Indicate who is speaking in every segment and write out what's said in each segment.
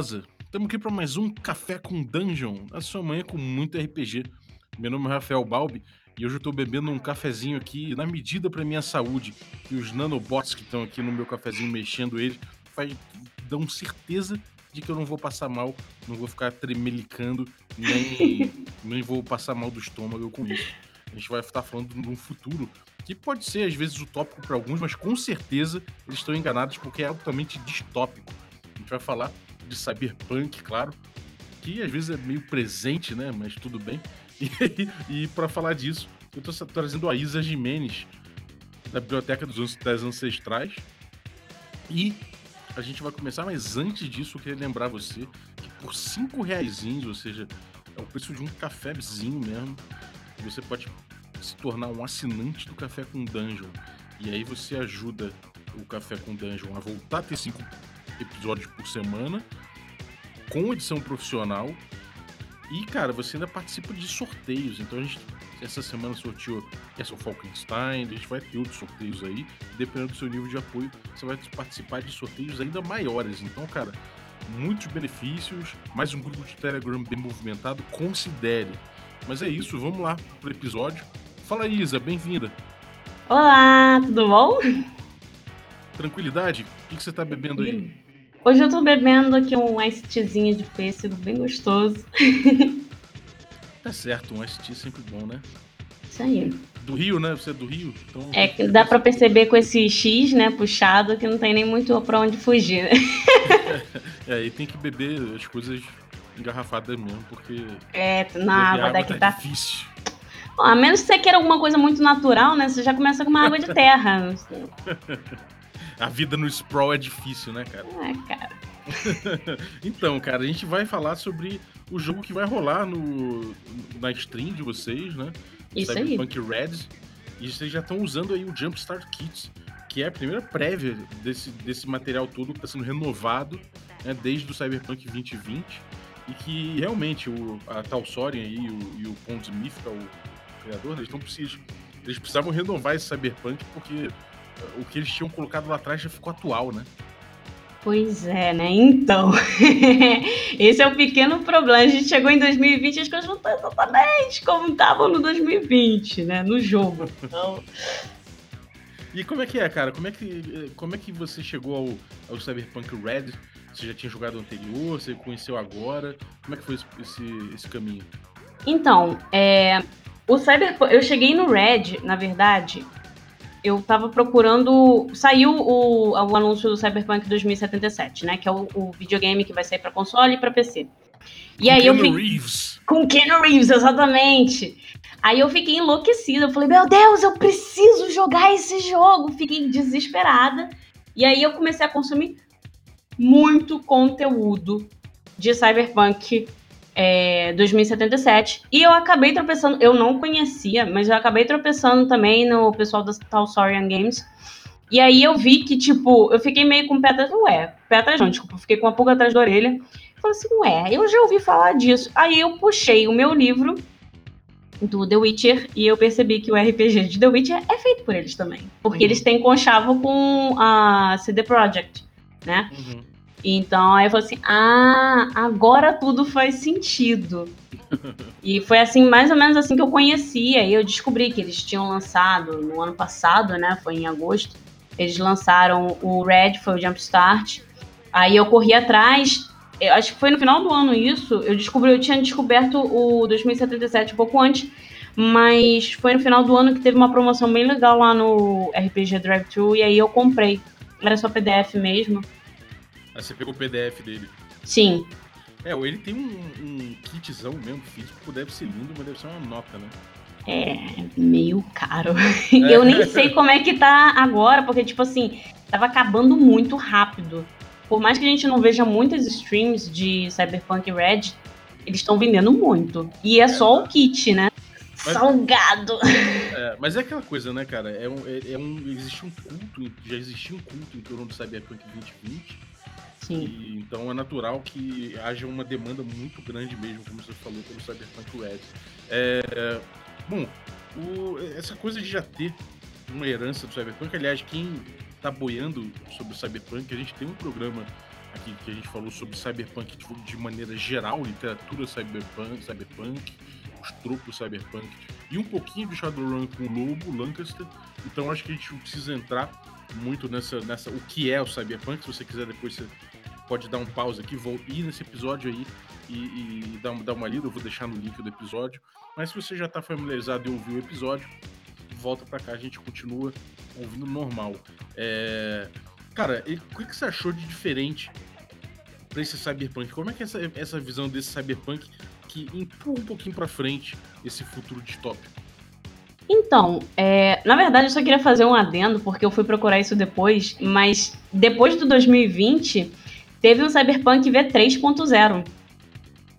Speaker 1: casa? Estamos aqui para mais um Café com Dungeon, a sua manhã com muito RPG. Meu nome é Rafael Balbi e hoje eu estou bebendo um cafezinho aqui na medida para minha saúde. E os nanobots que estão aqui no meu cafezinho mexendo ele faz, dão certeza de que eu não vou passar mal, não vou ficar tremelicando, nem, nem vou passar mal do estômago com isso. A gente vai estar falando de um futuro que pode ser às vezes utópico para alguns, mas com certeza eles estão enganados porque é altamente distópico. A gente vai falar de cyberpunk, claro, que às vezes é meio presente, né? Mas tudo bem. E, e para falar disso, eu estou trazendo a Isa Jimenez, da Biblioteca dos, das Ancestrais. E a gente vai começar, mas antes disso, eu queria lembrar você que por cinco reais, ou seja, é o preço de um cafezinho mesmo, você pode se tornar um assinante do Café com Dungeon. E aí você ajuda o Café com Dungeon a voltar a ter cinco episódios por semana, com edição profissional. E, cara, você ainda participa de sorteios. Então a gente essa semana sorteou Castle Falkenstein, a gente vai ter outros sorteios aí. Dependendo do seu nível de apoio, você vai participar de sorteios ainda maiores. Então, cara, muitos benefícios, mais um grupo de Telegram bem movimentado, considere. Mas é isso, vamos lá pro episódio. Fala Isa, bem-vinda.
Speaker 2: Olá, tudo bom?
Speaker 1: Tranquilidade? O que você tá bebendo aí?
Speaker 2: Hoje eu tô bebendo aqui um ice teazinho de pêssego bem gostoso.
Speaker 1: Tá certo, um ice tea é sempre bom, né?
Speaker 2: Isso aí.
Speaker 1: Do Rio, né? Você é do Rio?
Speaker 2: Então... É que dá pra perceber com esse X, né, puxado, que não tem nem muito pra onde fugir, né?
Speaker 1: é, e tem que beber as coisas engarrafadas mesmo, porque.
Speaker 2: É, na água daqui
Speaker 1: tá,
Speaker 2: tá.
Speaker 1: difícil.
Speaker 2: Bom, a menos que você queira alguma coisa muito natural, né? Você já começa com uma água de terra.
Speaker 1: a vida no Sprawl é difícil, né, cara?
Speaker 2: É, cara.
Speaker 1: então, cara, a gente vai falar sobre o jogo que vai rolar no, na stream de vocês, né?
Speaker 2: Isso
Speaker 1: Cyberpunk
Speaker 2: aí.
Speaker 1: Red. E vocês já estão usando aí o Jumpstart Kit, que é a primeira prévia desse, desse material todo que está sendo renovado né, desde o Cyberpunk 2020. E que realmente o, a Talsorian aí, o, e o Pondsmith, que é o criador, eles não precisam. Eles precisavam renovar esse Cyberpunk porque o que eles tinham colocado lá atrás já ficou atual, né?
Speaker 2: Pois é, né? Então, esse é o pequeno problema. A gente chegou em 2020 e as coisas não estão exatamente como estavam no 2020, né? No jogo. Então...
Speaker 1: E como é que é, cara? Como é que, como é que você chegou ao, ao Cyberpunk Red? Você já tinha jogado anterior? Você conheceu agora? Como é que foi esse, esse, esse caminho?
Speaker 2: Então, é, o Cyberpunk. Eu cheguei no Red, na verdade, eu tava procurando. Saiu o, o anúncio do Cyberpunk 2077, né? Que é o, o videogame que vai sair para console e para PC.
Speaker 1: E Com aí Keanu eu vi... Reeves.
Speaker 2: Com Keanu Reeves, exatamente. Aí eu fiquei enlouquecida. Eu falei, meu Deus, eu preciso jogar esse jogo. Fiquei desesperada. E aí eu comecei a consumir muito conteúdo de Cyberpunk é, 2077. E eu acabei tropeçando, eu não conhecia, mas eu acabei tropeçando também no pessoal da Talsorian Games. E aí eu vi que, tipo, eu fiquei meio com o pé atrás. Ué, pé atrás não, desculpa, fiquei com uma pulga atrás da orelha. Falei assim, ué, eu já ouvi falar disso. Aí eu puxei o meu livro do The Witcher e eu percebi que o RPG de The Witcher é feito por eles também. Porque uhum. eles têm conchavo com a CD Projekt, né? Uhum. Então aí eu falei assim: ah, agora tudo faz sentido. e foi assim, mais ou menos assim que eu conhecia. E eu descobri que eles tinham lançado no ano passado, né? Foi em agosto. Eles lançaram o Red, foi o Jumpstart. Aí eu corri atrás. Eu acho que foi no final do ano isso. Eu descobri, eu tinha descoberto o 2077 um pouco antes. Mas foi no final do ano que teve uma promoção bem legal lá no RPG Drive Thru. E aí eu comprei. Era só PDF mesmo.
Speaker 1: Aí você pegou o PDF dele.
Speaker 2: Sim.
Speaker 1: É, ele tem um, um kitzão mesmo físico, deve ser lindo, mas deve ser uma nota, né?
Speaker 2: É, meio caro. É. Eu nem sei como é que tá agora, porque, tipo assim, tava acabando muito rápido. Por mais que a gente não veja muitas streams de Cyberpunk Red, eles estão vendendo muito. E é, é só o kit, né? Mas, Salgado.
Speaker 1: É, mas é aquela coisa, né, cara? É um, é, é um, existe um culto, já existia um culto em torno do Cyberpunk 2020
Speaker 2: Sim.
Speaker 1: E, então é natural que haja uma demanda muito grande mesmo, como você falou, pelo Cyberpunk Red. É, bom, o, essa coisa de já ter uma herança do Cyberpunk, aliás, quem tá boiando sobre o Cyberpunk, a gente tem um programa que, que a gente falou sobre cyberpunk de, maneira geral, literatura cyberpunk, cyberpunk, os tropos cyberpunk e um pouquinho de Shadowrun com o Lobo, Lancaster. Então acho que a gente precisa entrar muito nessa, nessa o que é o cyberpunk. Se você quiser depois você pode dar um pause aqui, vou ir nesse episódio aí e, e dar, dar uma lida. Eu vou deixar no link do episódio. Mas se você já está familiarizado e ouviu o episódio, volta para cá, a gente continua ouvindo normal. É... Cara, e, o que você achou de diferente para esse cyberpunk? Como é que é essa, essa visão desse cyberpunk que empurra um pouquinho para frente esse futuro distópico?
Speaker 2: Então, é, na verdade eu só queria fazer um adendo, porque eu fui procurar isso depois, mas depois do 2020, teve um Cyberpunk V3.0,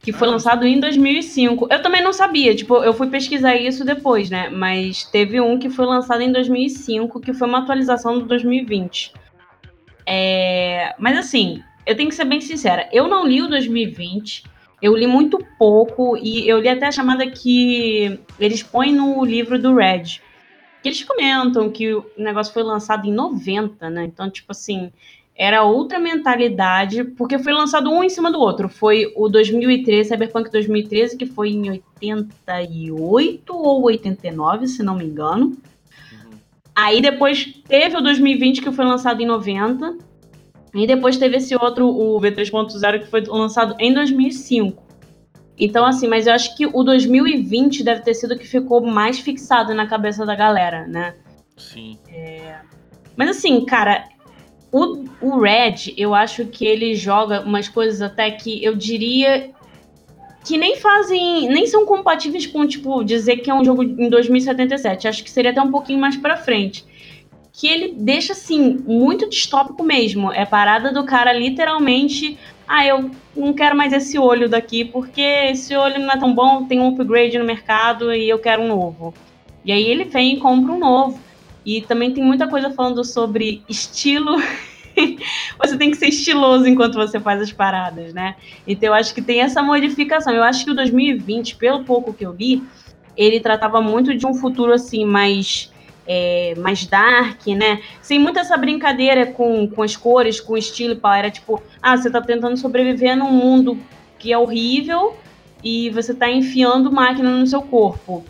Speaker 2: que foi ah. lançado em 2005. Eu também não sabia, tipo, eu fui pesquisar isso depois, né? Mas teve um que foi lançado em 2005, que foi uma atualização do 2020. É, mas assim, eu tenho que ser bem sincera, eu não li o 2020, eu li muito pouco e eu li até a chamada que eles põem no livro do Red. Que eles comentam que o negócio foi lançado em 90, né? Então, tipo assim, era outra mentalidade, porque foi lançado um em cima do outro. Foi o 2013, Cyberpunk 2013, que foi em 88 ou 89, se não me engano. Uhum. Aí depois teve o 2020, que foi lançado em 90. E depois teve esse outro, o V3.0, que foi lançado em 2005. Então, assim, mas eu acho que o 2020 deve ter sido o que ficou mais fixado na cabeça da galera, né?
Speaker 1: Sim.
Speaker 2: É... Mas assim, cara, o, o Red, eu acho que ele joga umas coisas até que eu diria que nem fazem, nem são compatíveis com, tipo, dizer que é um jogo em 2077. Acho que seria até um pouquinho mais pra frente que ele deixa assim muito distópico mesmo. É parada do cara literalmente, ah, eu não quero mais esse olho daqui porque esse olho não é tão bom, tem um upgrade no mercado e eu quero um novo. E aí ele vem e compra um novo. E também tem muita coisa falando sobre estilo. você tem que ser estiloso enquanto você faz as paradas, né? Então eu acho que tem essa modificação. Eu acho que o 2020, pelo pouco que eu li, ele tratava muito de um futuro assim mais é, mais dark, né? Sem muita essa brincadeira com, com as cores, com o estilo, pá. Era tipo, ah, você tá tentando sobreviver num mundo que é horrível e você tá enfiando máquina no seu corpo,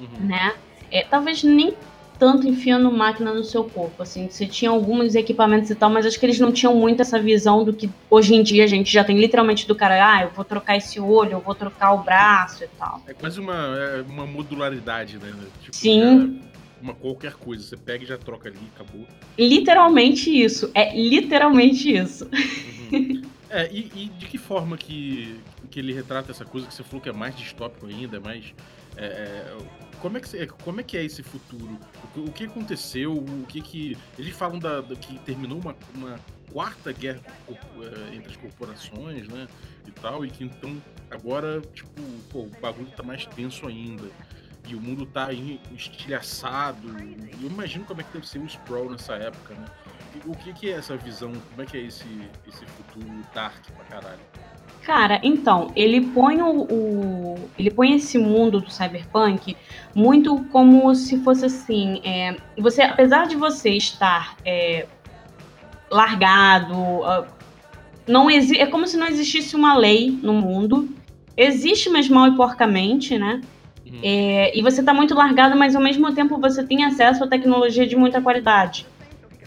Speaker 2: uhum. né? É, talvez nem tanto enfiando máquina no seu corpo, assim, você tinha alguns equipamentos e tal, mas acho que eles não tinham muito essa visão do que hoje em dia a gente já tem literalmente do cara, ah, eu vou trocar esse olho, eu vou trocar o braço e tal.
Speaker 1: É quase uma, é uma modularidade, né?
Speaker 2: Tipo, Sim.
Speaker 1: Já uma qualquer coisa. Você pega e já troca ali, acabou.
Speaker 2: Literalmente isso. É literalmente isso.
Speaker 1: Uhum. É, e, e, de que forma que, que ele retrata essa coisa que você falou que é mais distópico ainda, mais. É, é como, é que, como é que é esse futuro? O, o que aconteceu? O que que. Eles falam da, da que terminou uma, uma quarta guerra é, entre as corporações, né? E tal, e que então agora, tipo, pô, o bagulho tá mais tenso ainda e o mundo tá aí estilhaçado. Eu imagino como é que deve ser o Sprawl nessa época, né? O que, que é essa visão? Como é que é esse, esse futuro dark pra caralho?
Speaker 2: Cara, então, ele põe o, o, ele põe esse mundo do cyberpunk muito como se fosse assim, é, você, apesar de você estar é, largado, uh, não exi é como se não existisse uma lei no mundo. Existe, mas mal e porcamente, né? Uhum. É, e você está muito largado, mas ao mesmo tempo você tem acesso a tecnologia de muita qualidade.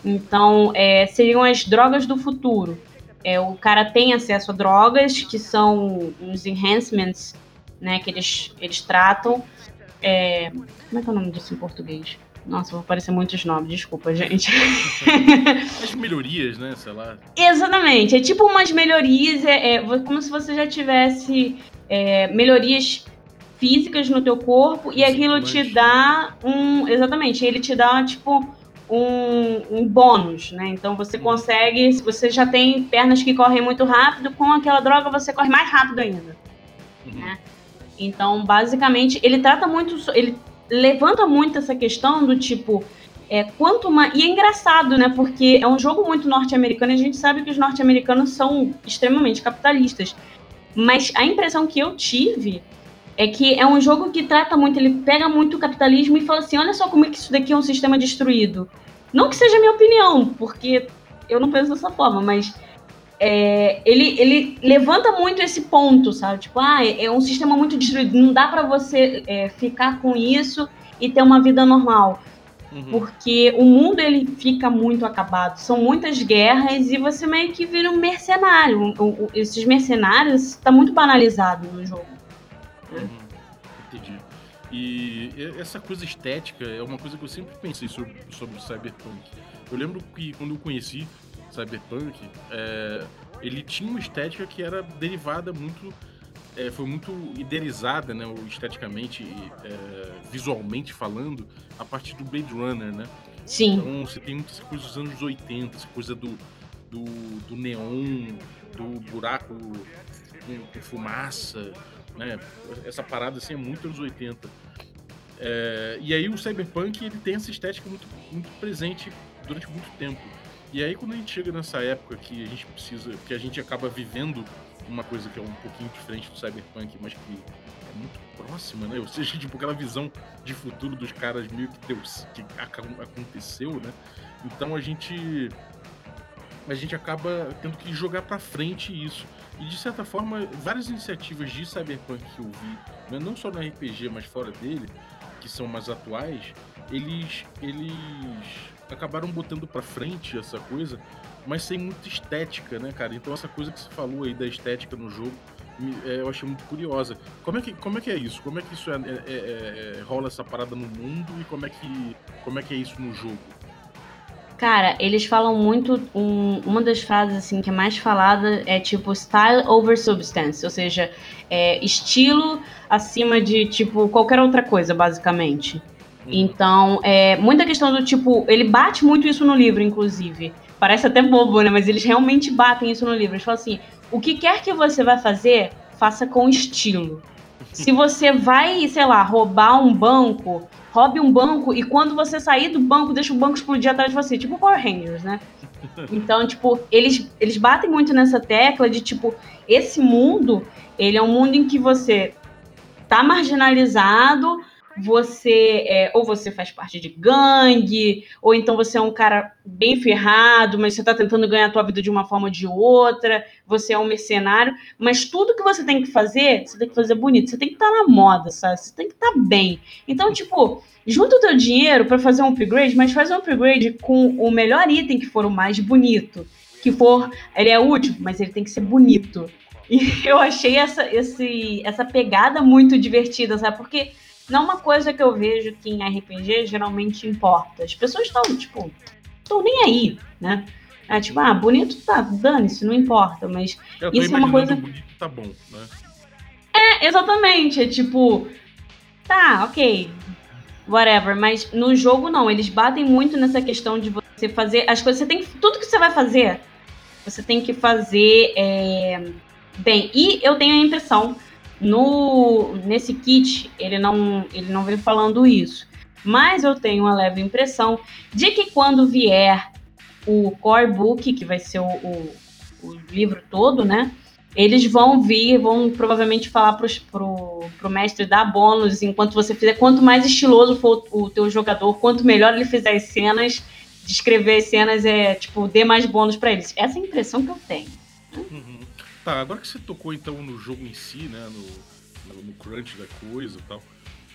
Speaker 2: Então, é, seriam as drogas do futuro. É, o cara tem acesso a drogas, que são os enhancements, né, que eles, eles tratam. É, como é que é o nome disso em português? Nossa, vou aparecer muitos nomes, desculpa, gente.
Speaker 1: As melhorias, né? Sei lá.
Speaker 2: Exatamente. É tipo umas melhorias, é, é como se você já tivesse é, melhorias físicas no teu corpo e aquilo te dá um. Exatamente, ele te dá, tipo, um, um bônus, né? Então você consegue, se você já tem pernas que correm muito rápido, com aquela droga você corre mais rápido ainda. Uhum. Né? Então, basicamente, ele trata muito. Ele levanta muito essa questão do tipo. É, quanto mais. E é engraçado, né? Porque é um jogo muito norte-americano e a gente sabe que os norte-americanos são extremamente capitalistas. Mas a impressão que eu tive é que é um jogo que trata muito, ele pega muito o capitalismo e fala assim: olha só como é que isso daqui é um sistema destruído. Não que seja a minha opinião, porque eu não penso dessa forma, mas é, ele, ele levanta muito esse ponto, sabe? Tipo, ah, é, é um sistema muito destruído, não dá para você é, ficar com isso e ter uma vida normal. Uhum. Porque o mundo ele fica muito acabado. São muitas guerras e você meio que vira um mercenário. O, o, esses mercenários está muito banalizado no jogo.
Speaker 1: Uhum. Entendi. E essa coisa estética é uma coisa que eu sempre pensei sobre, sobre o Cyberpunk. Eu lembro que quando eu conheci Cyberpunk, é, ele tinha uma estética que era derivada muito. É, foi muito idealizada, né, esteticamente, é, visualmente falando, a partir do Blade Runner, né?
Speaker 2: Sim.
Speaker 1: Então você tem muitas coisas dos anos 80, essa coisa do, do, do neon, do buraco com, fumaça, né? Essa parada assim é muito anos 80. É, e aí o Cyberpunk ele tem essa estética muito, muito presente durante muito tempo. E aí quando a gente chega nessa época que a gente precisa, que a gente acaba vivendo uma coisa que é um pouquinho diferente do Cyberpunk, mas que é muito próxima, né? Ou seja, tipo aquela visão de futuro dos caras meio que Deus, que aconteceu, né? Então a gente a gente acaba tendo que jogar para frente isso. E de certa forma, várias iniciativas de Cyberpunk que eu vi, né? não só no RPG, mas fora dele, que são mais atuais, eles eles acabaram botando para frente essa coisa, mas sem muita estética, né, cara? Então essa coisa que você falou aí da estética no jogo, é, eu achei muito curiosa. Como é que, como é, que é isso? Como é que isso é, é, é, é, rola essa parada no mundo e como é que, como é, que é isso no jogo?
Speaker 2: Cara, eles falam muito. Um, uma das frases assim que é mais falada é tipo style over substance, ou seja, é, estilo acima de tipo qualquer outra coisa, basicamente. Uhum. Então, é muita questão do tipo, ele bate muito isso no livro, inclusive. Parece até bobo, né? Mas eles realmente batem isso no livro. Eles falam assim: o que quer que você vai fazer, faça com estilo. Se você vai, sei lá, roubar um banco, roube um banco e quando você sair do banco, deixa o banco explodir atrás de você, tipo Power Rangers, né? Então, tipo, eles, eles batem muito nessa tecla de, tipo, esse mundo, ele é um mundo em que você tá marginalizado, você é, ou você faz parte de gangue, ou então você é um cara bem ferrado, mas você está tentando ganhar a tua vida de uma forma ou de outra, você é um mercenário, mas tudo que você tem que fazer, você tem que fazer bonito, você tem que estar tá na moda, sabe? Você tem que estar tá bem. Então, tipo, junta o teu dinheiro para fazer um upgrade, mas faz um upgrade com o melhor item que for o mais bonito, que for, ele é útil, mas ele tem que ser bonito. E eu achei essa, esse, essa pegada muito divertida, sabe? Porque não é uma coisa que eu vejo que em RPG geralmente importa. As pessoas estão, tipo, estão nem aí, né? É tipo, ah, bonito tá, dane-se, não importa, mas isso é uma coisa.
Speaker 1: Bonito tá bom, né?
Speaker 2: É, exatamente. É tipo, tá, ok, whatever. Mas no jogo não, eles batem muito nessa questão de você fazer as coisas. Você tem tudo que você vai fazer, você tem que fazer é, bem. E eu tenho a impressão no, nesse kit, ele não, ele não vem falando isso. Mas eu tenho uma leve impressão de que quando vier o core book, que vai ser o, o, o livro todo, né? Eles vão vir, vão provavelmente falar pros, pro, pro mestre dar bônus enquanto você fizer. Quanto mais estiloso for o, o teu jogador, quanto melhor ele fizer as cenas, descrever as cenas, é tipo, dê mais bônus para eles. Essa é a impressão que eu tenho.
Speaker 1: Uhum. Tá, agora que você tocou então no jogo em si, né? No, no, no crunch da coisa e tal.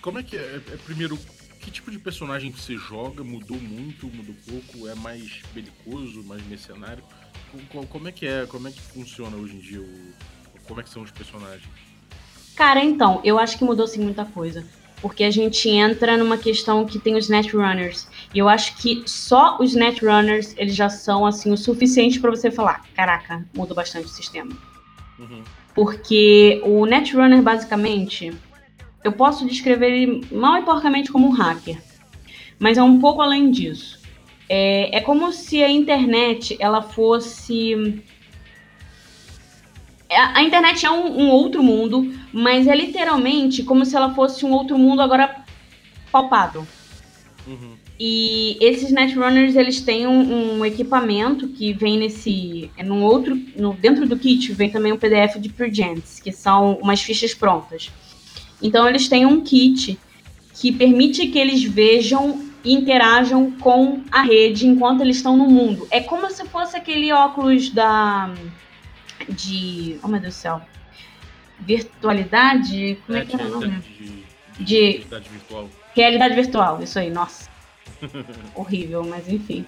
Speaker 1: Como é que é, é, Primeiro, que tipo de personagem você joga? Mudou muito, mudou pouco? É mais belicoso, mais mercenário? Como, como é que é? Como é que funciona hoje em dia? O, como é que são os personagens?
Speaker 2: Cara, então, eu acho que mudou sim muita coisa. Porque a gente entra numa questão que tem os Netrunners. E eu acho que só os Netrunners, eles já são, assim, o suficiente para você falar, caraca, mudou bastante o sistema. Uhum. Porque o Netrunner, basicamente, eu posso descrever ele mal e porcamente como um hacker. Mas é um pouco além disso. É, é como se a internet ela fosse. É, a, internet é um, um outro mundo, mas é literalmente como se ela fosse um outro mundo agora palpado. Uhum. E esses Netrunners, eles têm um, um, equipamento que vem nesse... É num outro... No, dentro do kit vem também um PDF de Purgents, que são umas fichas prontas. Então, eles têm um kit que permite que eles vejam e interajam com a rede enquanto eles estão no mundo. É como se fosse aquele óculos da de. Oh meu Deus do céu. Virtualidade? Como é, é que era o nome?
Speaker 1: De, de, realidade virtual.
Speaker 2: Realidade virtual, isso aí, nossa. Horrível, mas enfim.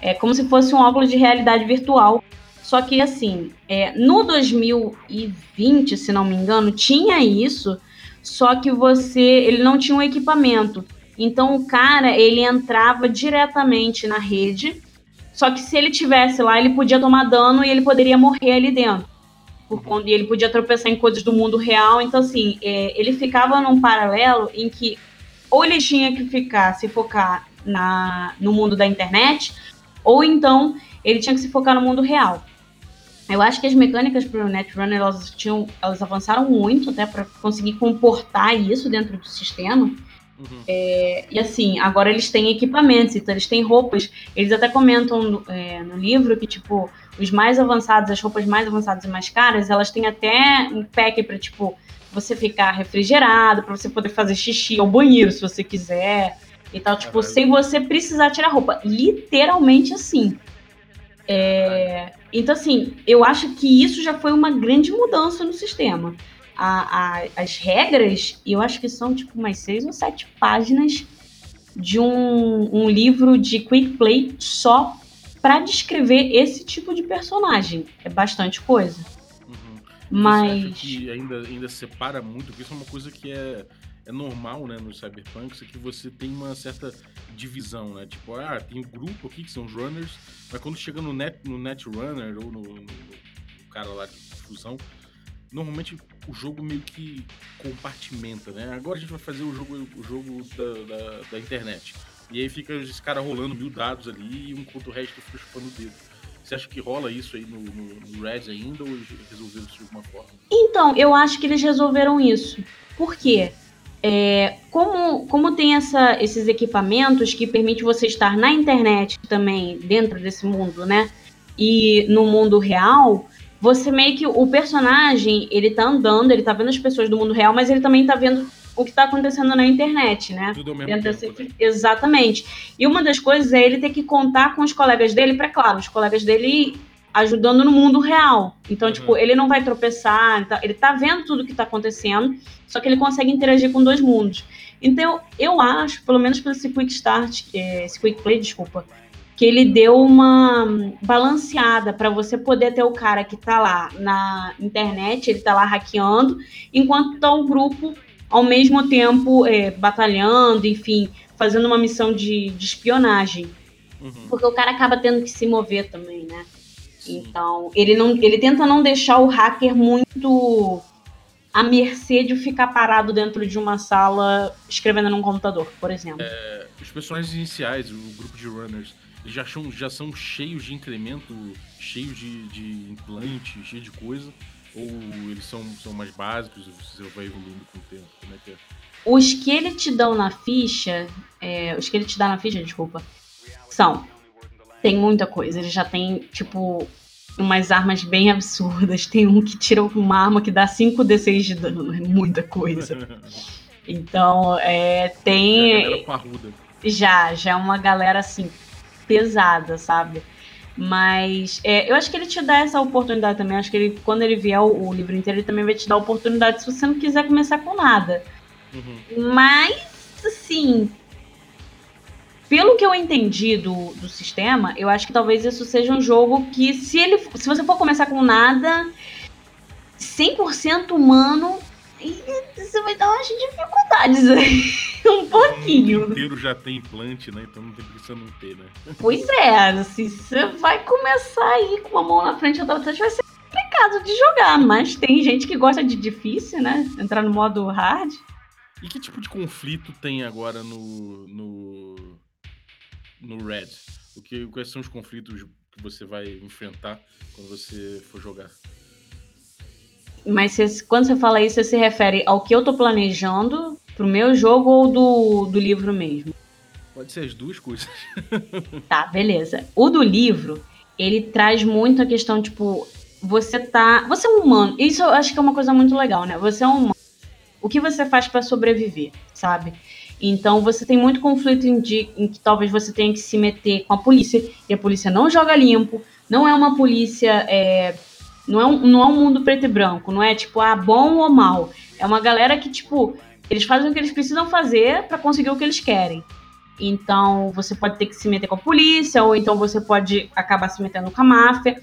Speaker 2: É como se fosse um óculos de realidade virtual. Só que assim, é, no 2020, se não me engano, tinha isso, só que você, ele não tinha um equipamento. Então o cara, ele entrava diretamente na rede, só que se ele tivesse lá, ele podia tomar dano e ele poderia morrer ali dentro. Por e ele podia tropeçar em coisas do mundo real. Então, assim, é, ele ficava num paralelo em que ou ele tinha que ficar, se focar na, no mundo da internet, ou então ele tinha que se focar no mundo real. Eu acho que as mecânicas para o Netrunner elas tinham, elas avançaram muito até para conseguir comportar isso dentro do sistema. Uhum. É, e assim, agora eles têm equipamentos, então eles têm roupas. Eles até comentam é, no livro que, tipo, os mais avançados, as roupas mais avançadas e mais caras, elas têm até um pack para, tipo, você ficar refrigerado, para você poder fazer xixi ao banheiro se você quiser e tal, tipo, sem você precisar tirar roupa. Literalmente assim. É, então, assim, eu acho que isso já foi uma grande mudança no sistema. A, a, as regras, eu acho que são tipo umas seis ou sete páginas de um, um livro de quick play só para descrever esse tipo de personagem. É bastante coisa.
Speaker 1: Uhum. Mas. Você acha que ainda, ainda separa muito, porque isso é uma coisa que é é normal, né, no Cyberpunk, que você tem uma certa divisão, né? Tipo, ah, tem um grupo aqui que são os runners, mas quando chega no net, no net runner ou no, no, no cara lá de fusão, normalmente o jogo meio que compartimenta, né? Agora a gente vai fazer o jogo, o jogo da, da, da internet. E aí fica esse cara rolando mil dados ali e enquanto o resto fica chupando o dedo. Você acha que rola isso aí no, no, no Red ainda ou resolveram isso de alguma forma?
Speaker 2: Então, eu acho que eles resolveram isso. Por quê? É, como, como tem essa, esses equipamentos que permitem você estar na internet também, dentro desse mundo, né? E no mundo real, você meio que. O personagem, ele tá andando, ele tá vendo as pessoas do mundo real, mas ele também tá vendo o que tá acontecendo na internet, né?
Speaker 1: Tudo ao mesmo tempo,
Speaker 2: né? Exatamente. E uma das coisas é ele ter que contar com os colegas dele, para claro, os colegas dele ajudando no mundo real. Então, uhum. tipo, ele não vai tropeçar, tá, ele tá vendo tudo que tá acontecendo, só que ele consegue interagir com dois mundos. Então, eu acho, pelo menos pelo esse Quick Start, é, esse Quick Play, desculpa, que ele deu uma balanceada para você poder ter o cara que tá lá na internet, ele tá lá hackeando, enquanto tá o grupo ao mesmo tempo é, batalhando, enfim, fazendo uma missão de, de espionagem. Uhum. Porque o cara acaba tendo que se mover também, né? Então, ele não, ele tenta não deixar o hacker muito à mercê de ficar parado dentro de uma sala escrevendo num computador, por exemplo.
Speaker 1: É, os personagens iniciais, o grupo de runners, já são, já são cheios de incremento, cheios de, de implante, cheios de coisa? Ou eles são, são mais básicos você vai evoluindo com o tempo? Como é que é?
Speaker 2: Os que ele te dão na ficha, é, os que ele te dá na ficha, desculpa, são tem muita coisa. Ele já tem, tipo, umas armas bem absurdas. Tem um que tira uma arma que dá 5d6 de dano. É muita coisa. Então, é, tem. Já, já é uma galera assim, pesada, sabe? Mas é, eu acho que ele te dá essa oportunidade também. Acho que ele, quando ele vier o, o, livro inteiro, ele também vai te dar a oportunidade se você não quiser começar com nada. Uhum. Mas, assim, pelo que eu entendi do, do sistema, eu acho que talvez isso seja um jogo que, se ele se você for começar com nada, 100% humano, você vai dar umas dificuldades aí. um pouquinho.
Speaker 1: O inteiro já tem implante, né? Então não tem por que não ter, né?
Speaker 2: Pois é, assim, você vai começar aí com uma mão na frente e outra atrás, vai ser complicado de jogar, mas tem gente que gosta de difícil, né? Entrar no modo hard.
Speaker 1: E que tipo de conflito tem agora no, no no Red? O que, quais são os conflitos que você vai enfrentar quando você for jogar?
Speaker 2: Mas você, quando você fala isso, você se refere ao que eu tô planejando pro meu jogo ou do, do livro mesmo?
Speaker 1: Pode ser as duas coisas.
Speaker 2: tá, beleza. O do livro, ele traz muito a questão, tipo, você tá. Você é um humano. Isso eu acho que é uma coisa muito legal, né? Você é um humano. O que você faz para sobreviver, sabe? Então você tem muito conflito em, de, em, que talvez você tenha que se meter com a polícia e a polícia não joga limpo, não é uma polícia é, Não é, um, não é um mundo preto e branco, não é tipo, ah, bom ou mal. É uma galera que, tipo, eles fazem o que eles precisam fazer para conseguir o que eles querem. Então, você pode ter que se meter com a polícia, ou então você pode acabar se metendo com a máfia.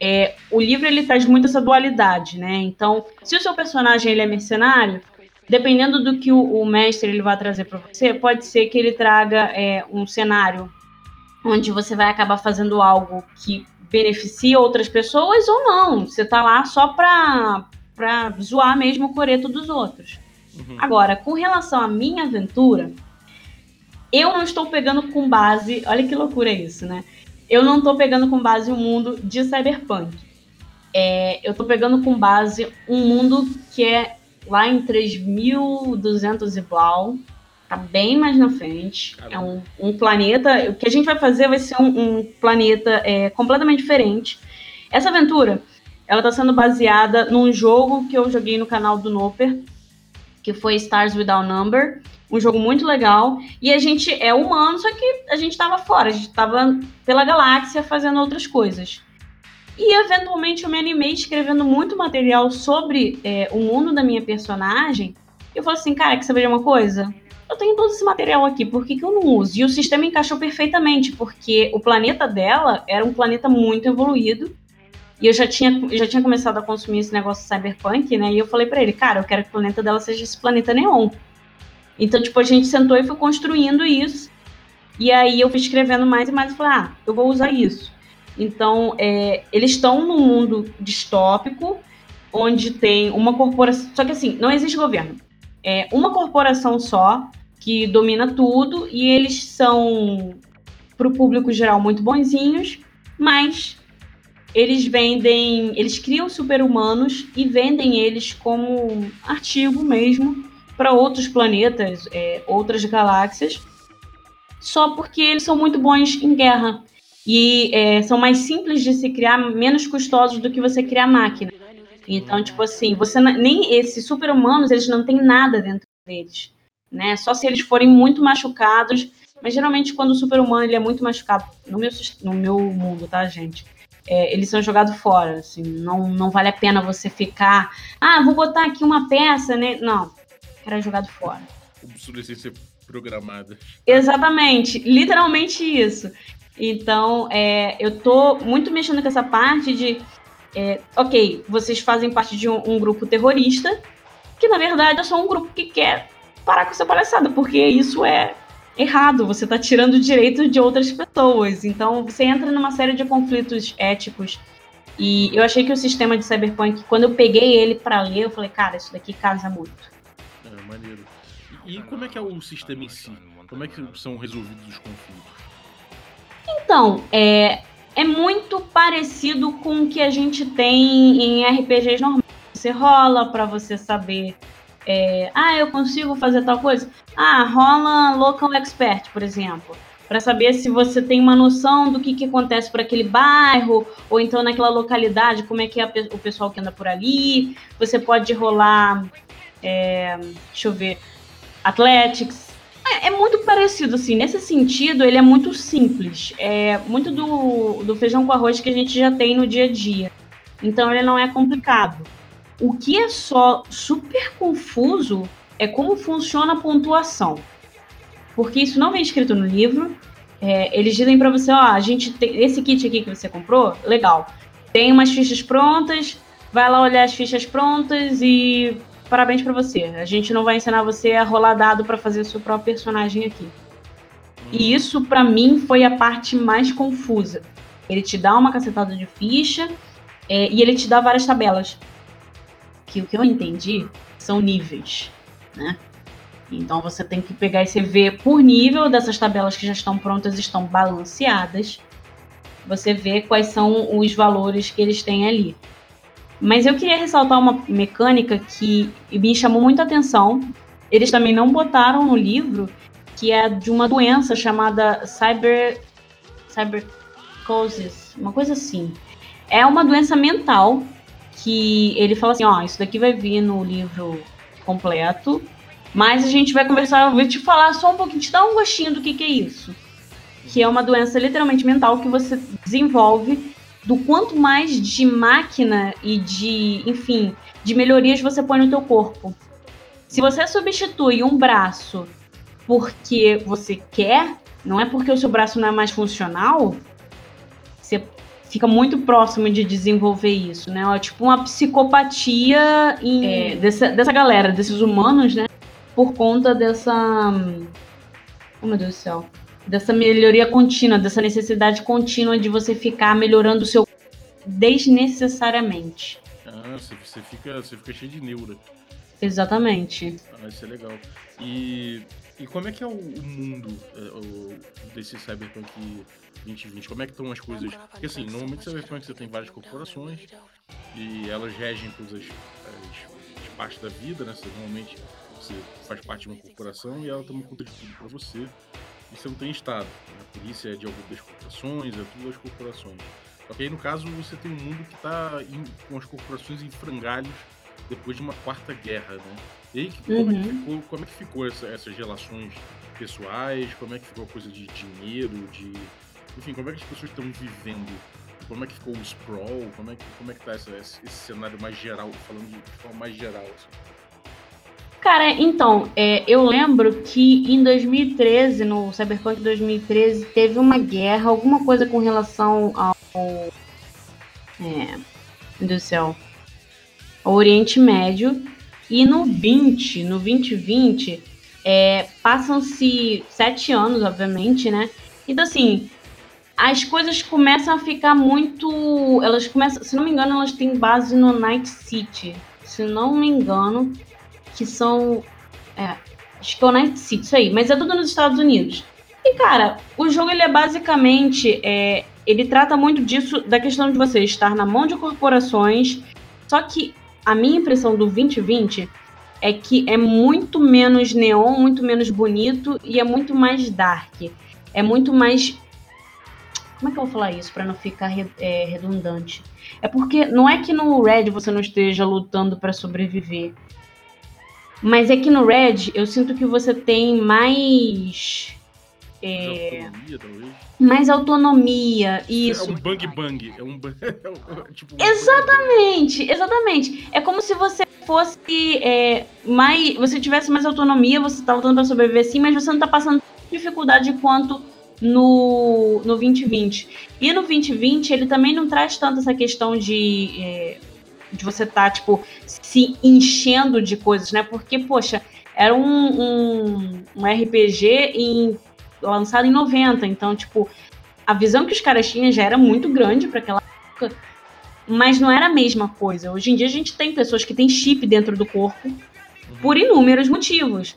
Speaker 2: É, o livro ele traz muito essa dualidade, né? Então, se o seu personagem ele é mercenário, dependendo do que o, o mestre ele vai trazer para você, pode ser que ele traga é, um cenário onde você vai acabar fazendo algo que beneficia outras pessoas ou não. Você tá lá só pra, pra zoar mesmo o coreto dos outros. Uhum. Agora, com relação à minha aventura, eu não estou pegando com base. Olha que loucura isso, né? Eu não estou pegando com base um mundo de cyberpunk. É, eu estou pegando com base um mundo que é lá em 3200 e blau, tá bem mais na frente. É um, um, planeta. O que a gente vai fazer vai ser um, um planeta é, completamente diferente. Essa aventura, ela tá sendo baseada num jogo que eu joguei no canal do Noper, que foi Stars Without Number. Um jogo muito legal. E a gente é humano, só que a gente tava fora, a gente tava pela galáxia fazendo outras coisas. E eventualmente eu me animei escrevendo muito material sobre é, o mundo da minha personagem. Eu falei assim, cara, que saber uma coisa? Eu tenho todo esse material aqui, por que, que eu não uso? E o sistema encaixou perfeitamente, porque o planeta dela era um planeta muito evoluído. E eu já tinha, já tinha começado a consumir esse negócio cyberpunk, né? E eu falei para ele, cara, eu quero que o planeta dela seja esse planeta neon. Então, tipo, a gente sentou e foi construindo isso. E aí eu fui escrevendo mais e mais e falei, ah, eu vou usar isso. Então, é, eles estão num mundo distópico, onde tem uma corporação. Só que assim, não existe governo. É uma corporação só que domina tudo e eles são, para o público geral, muito bonzinhos, mas eles vendem, eles criam super-humanos e vendem eles como artigo mesmo para outros planetas, é, outras galáxias, só porque eles são muito bons em guerra e é, são mais simples de se criar, menos custosos do que você criar máquina. Então, tipo assim, você nem esses super-humanos, eles não têm nada dentro deles, né? Só se eles forem muito machucados. Mas geralmente quando o super-humano ele é muito machucado, no meu, no meu mundo, tá, gente? É, eles são jogados fora, assim, não, não vale a pena você ficar, ah, vou botar aqui uma peça, né? Não, era jogado fora.
Speaker 1: Obsolescência programada.
Speaker 2: Exatamente, literalmente isso. Então, é, eu tô muito mexendo com essa parte de, é, ok, vocês fazem parte de um, um, grupo terrorista, que na verdade é só um grupo que quer parar com essa palhaçada, porque isso é errado, você tá tirando o direito de outras pessoas. Então, você entra numa série de conflitos éticos. E eu achei que o sistema de Cyberpunk, quando eu peguei ele para ler, eu falei, cara, isso daqui casa muito.
Speaker 1: É, maneiro. E, como é que é o sistema em si? Como é que são resolvidos os conflitos?
Speaker 2: Então, é, é muito parecido com o que a gente tem em RPGs normais. Você rola para você saber. É, ah, eu consigo fazer tal coisa? Ah, rola Local Expert, por exemplo. Para saber se você tem uma noção do que, que acontece por aquele bairro, ou então naquela localidade, como é que é o pessoal que anda por ali. Você pode rolar. É, deixa eu ver. Athletics, é, é, muito parecido, assim. Nesse sentido, ele é muito simples. É muito do, do feijão com arroz que a gente já tem no dia a dia. Então, ele não é complicado. O que é só super confuso é como funciona a pontuação. Porque isso não vem escrito no livro. É, eles dizem para você, ó, a gente tem esse kit aqui que você comprou, legal. Tem umas fichas prontas, vai lá olhar as fichas prontas e parabéns para você. A gente não vai ensinar você a rolar dado para fazer seu próprio personagem aqui. E isso, para mim, foi a parte mais confusa. Ele te dá uma cacetada de ficha é, e ele te dá várias tabelas. Que o que eu entendi são níveis, né? Então você tem que pegar e você vê por nível dessas tabelas que já estão prontas, estão balanceadas. Você vê quais são os valores que eles têm ali. Mas eu queria ressaltar uma mecânica que me chamou muita atenção. Eles também não botaram no livro, que é de uma doença chamada cyber cybercosis, uma coisa assim. É uma doença mental que ele fala assim, ó, isso daqui vai vir no livro completo, mas a gente vai conversar, eu vou te falar só um pouquinho, te dar um gostinho do que, que é isso. Que é uma doença literalmente mental que você desenvolve do quanto mais de máquina e de, enfim, de melhorias você põe no teu corpo. Se você substitui um braço porque você quer, não é porque o seu braço não é mais funcional, você fica muito próximo de desenvolver isso, né? É tipo uma psicopatia em, é, dessa, dessa galera, desses humanos, né? Por conta dessa. Oh, meu Deus do céu. Dessa melhoria contínua, dessa necessidade contínua de você ficar melhorando o seu desnecessariamente.
Speaker 1: Ah, você fica, você fica cheio de neura.
Speaker 2: Exatamente.
Speaker 1: Ah, isso é legal. E, e como é que é o, o mundo é, o, desse Cyberpunk 2020? Como é que estão as coisas? Porque assim, normalmente Cyberpunk você tem várias corporações e elas regem todas as, as, as partes da vida, né? Você, normalmente você faz parte de uma corporação e ela toma conta de tudo para você. Você não tem Estado. A polícia é de algumas das corporações, é tudo das corporações. Só que aí, no caso, você tem um mundo que está com as corporações em frangalhos depois de uma quarta guerra, né? E aí, como, uhum. é, que uhum. ficou, como é que ficou essa, essas relações pessoais? Como é que ficou a coisa de dinheiro, de... Enfim, como é que as pessoas estão vivendo? Como é que ficou o sprawl? Como é que, como é que tá esse, esse cenário mais geral, falando de forma mais geral, assim?
Speaker 2: Cara, então, é, eu lembro que em 2013, no Cyberpunk 2013, teve uma guerra, alguma coisa com relação ao. É, do céu. Ao Oriente Médio. E no 20, no 2020, é, passam-se sete anos, obviamente, né? Então, assim, as coisas começam a ficar muito. Elas começam, se não me engano, elas têm base no Night City. Se não me engano que são. É, acho que é o Night City, isso aí, mas é tudo nos Estados Unidos. E, cara, o jogo ele é basicamente. É, ele trata muito disso, da questão de você estar na mão de corporações. Só que a minha impressão do 2020 é que é muito menos neon, muito menos bonito e é muito mais dark. É muito mais. Como é que eu vou falar isso para não ficar é, redundante? É porque não é que no Red você não esteja lutando para sobreviver. Mas é que no Red eu sinto que você tem mais.
Speaker 1: É, autonomia, talvez?
Speaker 2: Mais autonomia, isso.
Speaker 1: É um bang bang. É um, é
Speaker 2: tipo, exatamente, exatamente. É como se você fosse é, mais. Você tivesse mais autonomia, você tá lutando pra sobreviver sim, mas você não tá passando dificuldade quanto no, no 2020. E no 2020 ele também não traz tanto essa questão de. É, de você estar, tá, tipo, se enchendo de coisas, né? Porque, poxa, era um, um, um RPG em, lançado em 90, então, tipo, a visão que os caras tinham já era muito grande para aquela época, mas não era a mesma coisa. Hoje em dia a gente tem pessoas que têm chip dentro do corpo por inúmeros motivos.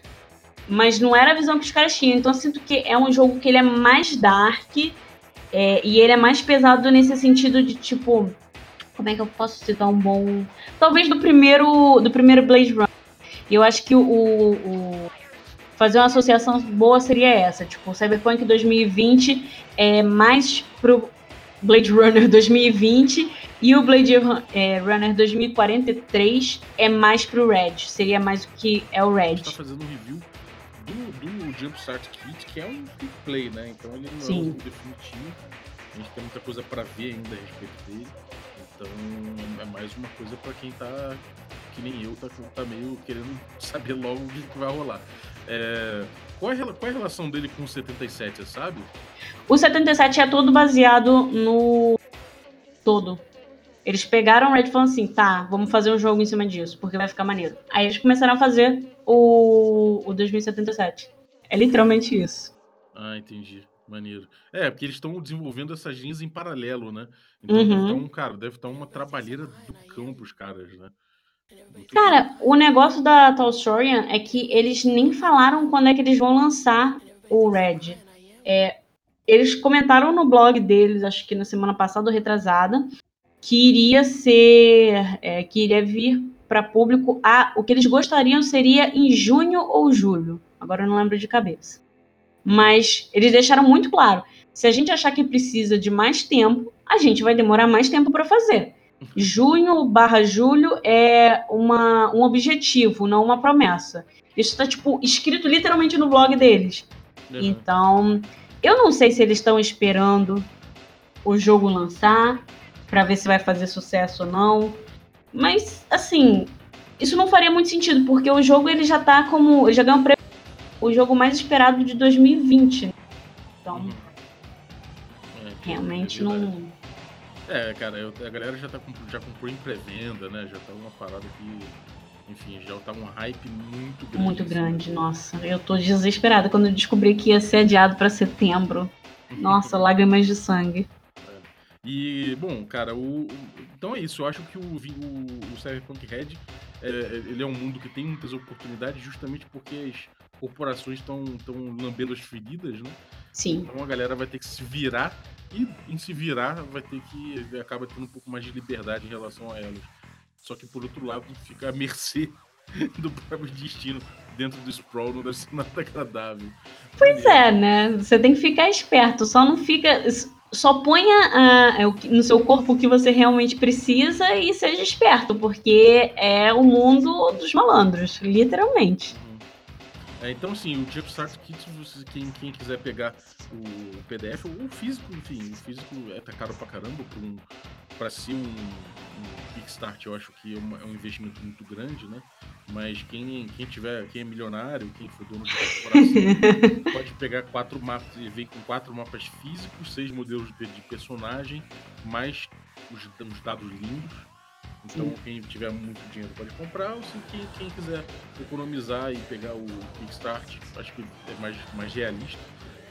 Speaker 2: Mas não era a visão que os caras tinham. Então eu sinto que é um jogo que ele é mais dark é, e ele é mais pesado nesse sentido de tipo como é que eu posso citar um bom. Talvez do primeiro. Do primeiro Blade Runner. E eu acho que o, o, fazer uma associação boa seria essa. Tipo, o Cyberpunk 2020 é mais pro Blade Runner 2020 e o Blade é, Runner 2043 é mais pro Red. Seria mais o que é o Red. A gente
Speaker 1: tá fazendo um review do, do Jumpstart Kit, que é um play, né? Então ele não Sim. é um definitivo. A gente tem muita coisa para ver ainda a respeito dele. Então é mais uma coisa para quem tá, que nem eu, tá, tá meio querendo saber logo o que, vai rolar. É, qual, é, qual é a relação dele com o 77, você sabe?
Speaker 2: O 77 é todo baseado no. Todo. Eles pegaram o Red e falaram assim: tá, vamos fazer um jogo em cima disso, porque vai ficar maneiro. Aí eles começaram a fazer o, o 2077. É literalmente isso.
Speaker 1: Ah, entendi. Maneiro. É, porque eles estão desenvolvendo essas linhas em paralelo, né? Então
Speaker 2: uhum.
Speaker 1: deve estar um, cara, deve estar uma trabalheira do cão pros caras, né?
Speaker 2: Muito cara, o negócio da Tolstorian é que eles nem falaram quando é que eles vão lançar o Red. É, eles comentaram no blog deles, acho que na semana passada ou retrasada, que iria ser, é, que iria vir para público. A, o que eles gostariam seria em junho ou julho. Agora eu não lembro de cabeça. Mas eles deixaram muito claro: se a gente achar que precisa de mais tempo, a gente vai demorar mais tempo para fazer. Junho barra julho é uma, um objetivo, não uma promessa. Isso está tipo escrito literalmente no blog deles. Uhum. Então, eu não sei se eles estão esperando o jogo lançar. para ver se vai fazer sucesso ou não. Mas, assim, isso não faria muito sentido, porque o jogo ele já tá como. Ele já ganhou o jogo mais esperado de 2020. Né? Então. Uhum. É, realmente é não.
Speaker 1: É, cara, eu, a galera já, tá, já comprou em pré-venda, né? Já tá uma parada que. Enfim, já tá um hype muito grande.
Speaker 2: Muito assim, grande, nossa. Eu tô desesperada quando eu descobri que ia ser adiado para setembro. Nossa, lágrimas de sangue.
Speaker 1: E, bom, cara, o, então é isso. Eu acho que o, o, o Cyberpunk Red é, ele é um mundo que tem muitas oportunidades justamente porque as corporações estão lambendo as feridas, né?
Speaker 2: Sim.
Speaker 1: Então a galera vai ter que se virar e em se virar vai ter que acaba tendo um pouco mais de liberdade em relação a elas. Só que por outro lado fica à mercê do próprio destino dentro do sprawl não deve ser nada agradável.
Speaker 2: Pois é, né? Você tem que ficar esperto, só não fica só ponha uh, no seu corpo o que você realmente precisa e seja esperto, porque é o mundo dos malandros, literalmente.
Speaker 1: É, então, assim, o Jumpstart Kit, quem, quem quiser pegar o PDF, ou o físico, enfim, o físico é tá caro pra caramba, para um, pra ser um, um Kickstart, eu acho que é, uma, é um investimento muito grande, né? Mas quem, quem tiver, quem é milionário, quem for dono de corporação, pode pegar quatro mapas, e vem com quatro mapas físicos, seis modelos de, de personagem, mais os, os, dados lindos. Então quem tiver muito dinheiro pode comprar, ou se quem, quem quiser economizar e pegar o Kickstart, acho que é mais, mais realista.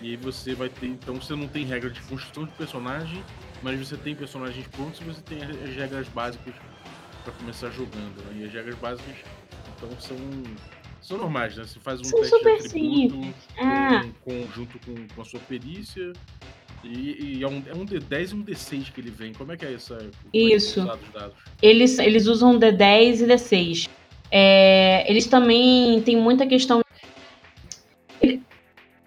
Speaker 1: E aí você vai ter, então você não tem regra de construção de personagem, mas você tem personagens prontos e você tem as regras básicas para começar jogando. Né? E as regras básicas então são, são normais, né? Você faz um
Speaker 2: são
Speaker 1: teste
Speaker 2: de atributo
Speaker 1: ah. com, junto com, com a sua perícia. E, e, é, um, é um D10 e um D6 que ele vem. Como é que é essa?
Speaker 2: É Isso. É eles, eles usam D10 e D6. É, eles também têm muita questão.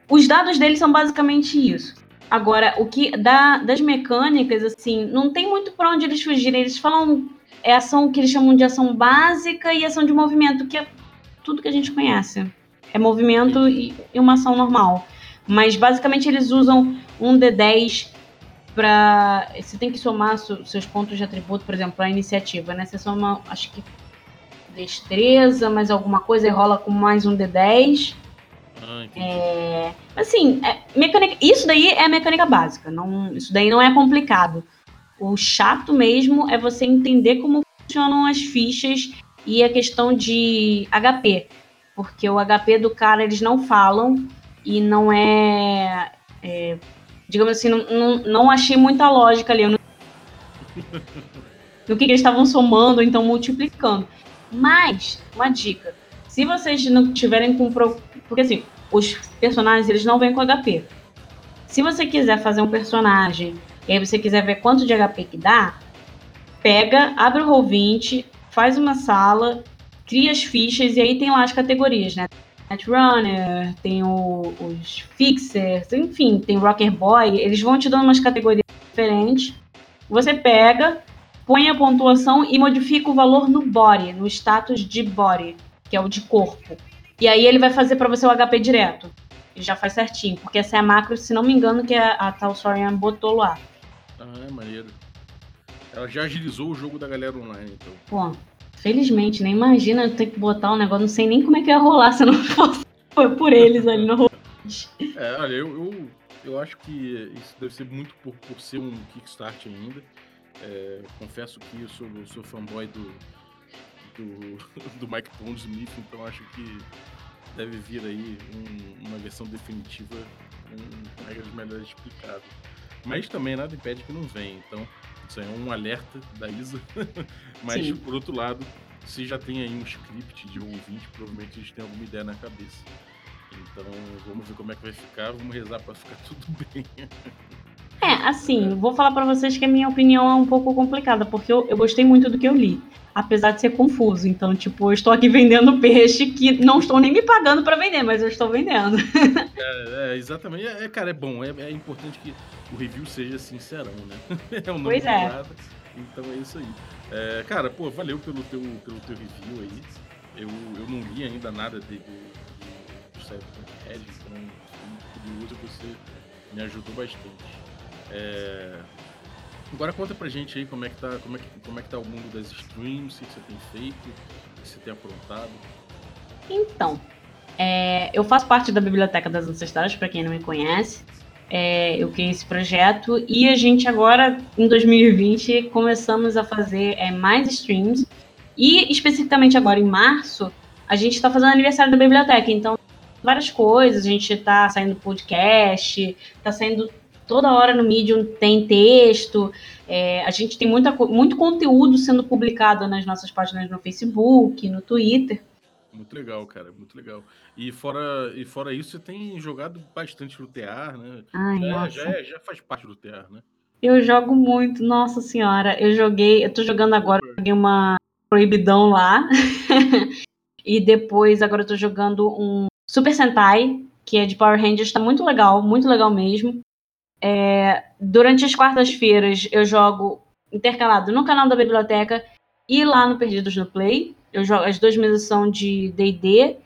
Speaker 2: Os dados deles são basicamente isso. Agora, o que da, das mecânicas, assim, não tem muito para onde eles fugirem. Eles falam é ação que eles chamam de ação básica e ação de movimento, que é tudo que a gente conhece. É movimento e, e uma ação normal. Mas basicamente eles usam um D10 para. Você tem que somar seus pontos de atributo, por exemplo, a iniciativa, né? Você soma, acho que destreza, mais alguma coisa e rola com mais um D10.
Speaker 1: Ah,
Speaker 2: é, assim, é, mecânica, isso daí é mecânica básica. Não, isso daí não é complicado. O chato mesmo é você entender como funcionam as fichas e a questão de HP. Porque o HP do cara eles não falam e não é. é digamos assim, não, não, não, achei muita lógica ali. Não... no que, que eles estavam somando, então multiplicando. Mas, uma dica: se vocês não tiverem com. Porque assim, os personagens eles não vêm com HP. Se você quiser fazer um personagem e aí você quiser ver quanto de HP que dá, pega, abre o Roll20, faz uma sala, cria as fichas e aí tem lá as categorias, né? Netrunner, tem o, os Fixers, enfim, tem Rocker Boy, eles vão te dando umas categorias diferentes. Você pega, põe a pontuação e modifica o valor no body, no status de body, que é o de corpo. E aí ele vai fazer para você o HP direto. Ele já faz certinho, porque essa é a macro, se não me engano, que a, a tal Sorian botou lá.
Speaker 1: Ah, é maneiro. Ela já agilizou o jogo da galera online, então.
Speaker 2: Pô, felizmente, nem imagina eu ter que botar um negócio, não sei nem como é que ia rolar se não fosse por eles ali no
Speaker 1: É, olha, eu, eu, eu, acho que isso deve ser muito por, por ser um Kickstart ainda. É, confesso que eu sou, eu sou fanboy do, do, do Mike Pondsmith, então acho que deve vir aí um, uma versão definitiva com regras melhor explicadas. Mas também nada impede que não venha. Então, isso é um alerta da Isa. Mas, Sim. por outro lado, se já tem aí um script de ouvinte, provavelmente eles têm alguma ideia na cabeça. Então, vamos ver como é que vai ficar. Vamos rezar para ficar tudo bem.
Speaker 2: É, assim, vou falar para vocês que a minha opinião é um pouco complicada, porque eu, eu gostei muito do que eu li apesar de ser confuso. Então, tipo, eu estou aqui vendendo peixe que não estou nem me pagando para vender, mas eu estou vendendo.
Speaker 1: É, é exatamente. É, cara, é bom. É, é, importante que o review seja sincerão, né?
Speaker 2: É o pois é.
Speaker 1: Nada, então é isso aí. É, cara, pô, valeu pelo teu, pelo teu review aí. Eu, eu não li ainda nada de, do, do Cyberpunk Red, então curioso você me ajudou bastante. É, Agora conta pra gente aí como é que tá, como é que, como é que tá o mundo das streams, o que você tem feito, o que você tem aprontado.
Speaker 2: Então, é, eu faço parte da Biblioteca das Ancestrais, para quem não me conhece. É, eu criei esse projeto e a gente agora, em 2020, começamos a fazer é, mais streams. E especificamente agora em março, a gente está fazendo aniversário da biblioteca. Então, várias coisas, a gente está saindo podcast, está saindo toda hora no Medium tem texto, é, a gente tem muita, muito conteúdo sendo publicado nas nossas páginas no Facebook, no Twitter.
Speaker 1: Muito legal, cara, muito legal. E fora, e fora isso, você tem jogado bastante no TR, né?
Speaker 2: Ai,
Speaker 1: já, já, é, já, faz parte do TR, né?
Speaker 2: Eu jogo muito, nossa senhora. Eu joguei, eu tô jogando agora, joguei uma proibidão lá. e depois, agora eu tô jogando um Super Sentai, que é de Power Rangers, tá muito legal, muito legal mesmo. É, durante as quartas-feiras eu jogo intercalado no canal da biblioteca e lá no Perdidos no Play. Eu jogo, as duas mesas são de D&D.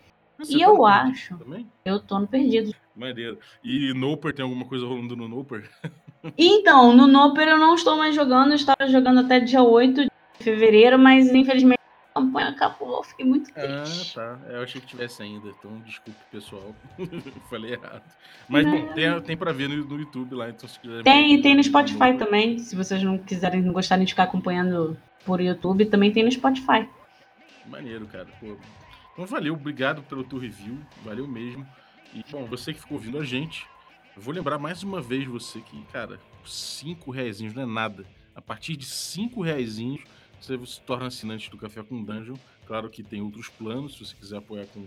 Speaker 2: E tá eu acho. Também? Eu tô no Perdidos.
Speaker 1: Maneiro. E Noper, tem alguma coisa rolando no Noper?
Speaker 2: então, no Noper eu não estou mais jogando. Eu estava jogando até dia 8 de fevereiro, mas infelizmente campanha acabou, fiquei muito ah,
Speaker 1: triste. Ah, tá. Eu achei que tivesse ainda, então desculpe, pessoal. Falei errado. Mas, não. bom, tem, tem pra ver no, no YouTube lá, então se quiser.
Speaker 2: Tem, tem no Spotify no... também. Se vocês não quiserem, não gostarem de ficar acompanhando por YouTube, também tem no Spotify.
Speaker 1: Maneiro, cara. Pô. Então, valeu, obrigado pelo teu review, valeu mesmo. E, bom, você que ficou ouvindo a gente, eu vou lembrar mais uma vez você que, cara, cinco reais não é nada. A partir de cinco reais você se torna assinante do Café com Dungeon. Claro que tem outros planos, se você quiser apoiar com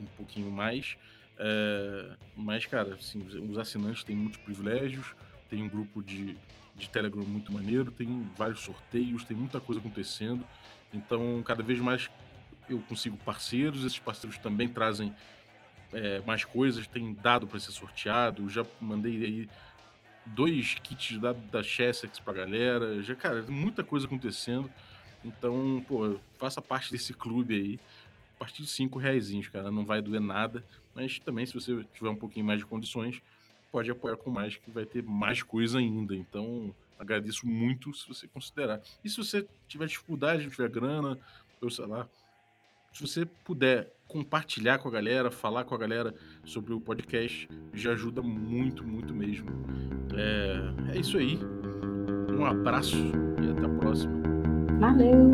Speaker 1: um pouquinho mais. É, mas, cara, assim, os assinantes têm muitos privilégios, tem um grupo de, de Telegram muito maneiro, tem vários sorteios, tem muita coisa acontecendo. Então, cada vez mais eu consigo parceiros, esses parceiros também trazem é, mais coisas, tem dado para ser sorteado, já mandei aí dois kits da, da Chessex pra galera, já, cara, muita coisa acontecendo. Então, pô, faça parte desse clube aí. A partir de 5 reais, cara, não vai doer nada. Mas também, se você tiver um pouquinho mais de condições, pode apoiar com mais, que vai ter mais coisa ainda. Então, agradeço muito se você considerar. E se você tiver dificuldade, tiver grana, ou sei lá, se você puder compartilhar com a galera, falar com a galera sobre o podcast, já ajuda muito, muito mesmo. É, é isso aí. Um abraço e até a próxima.
Speaker 2: Valeu!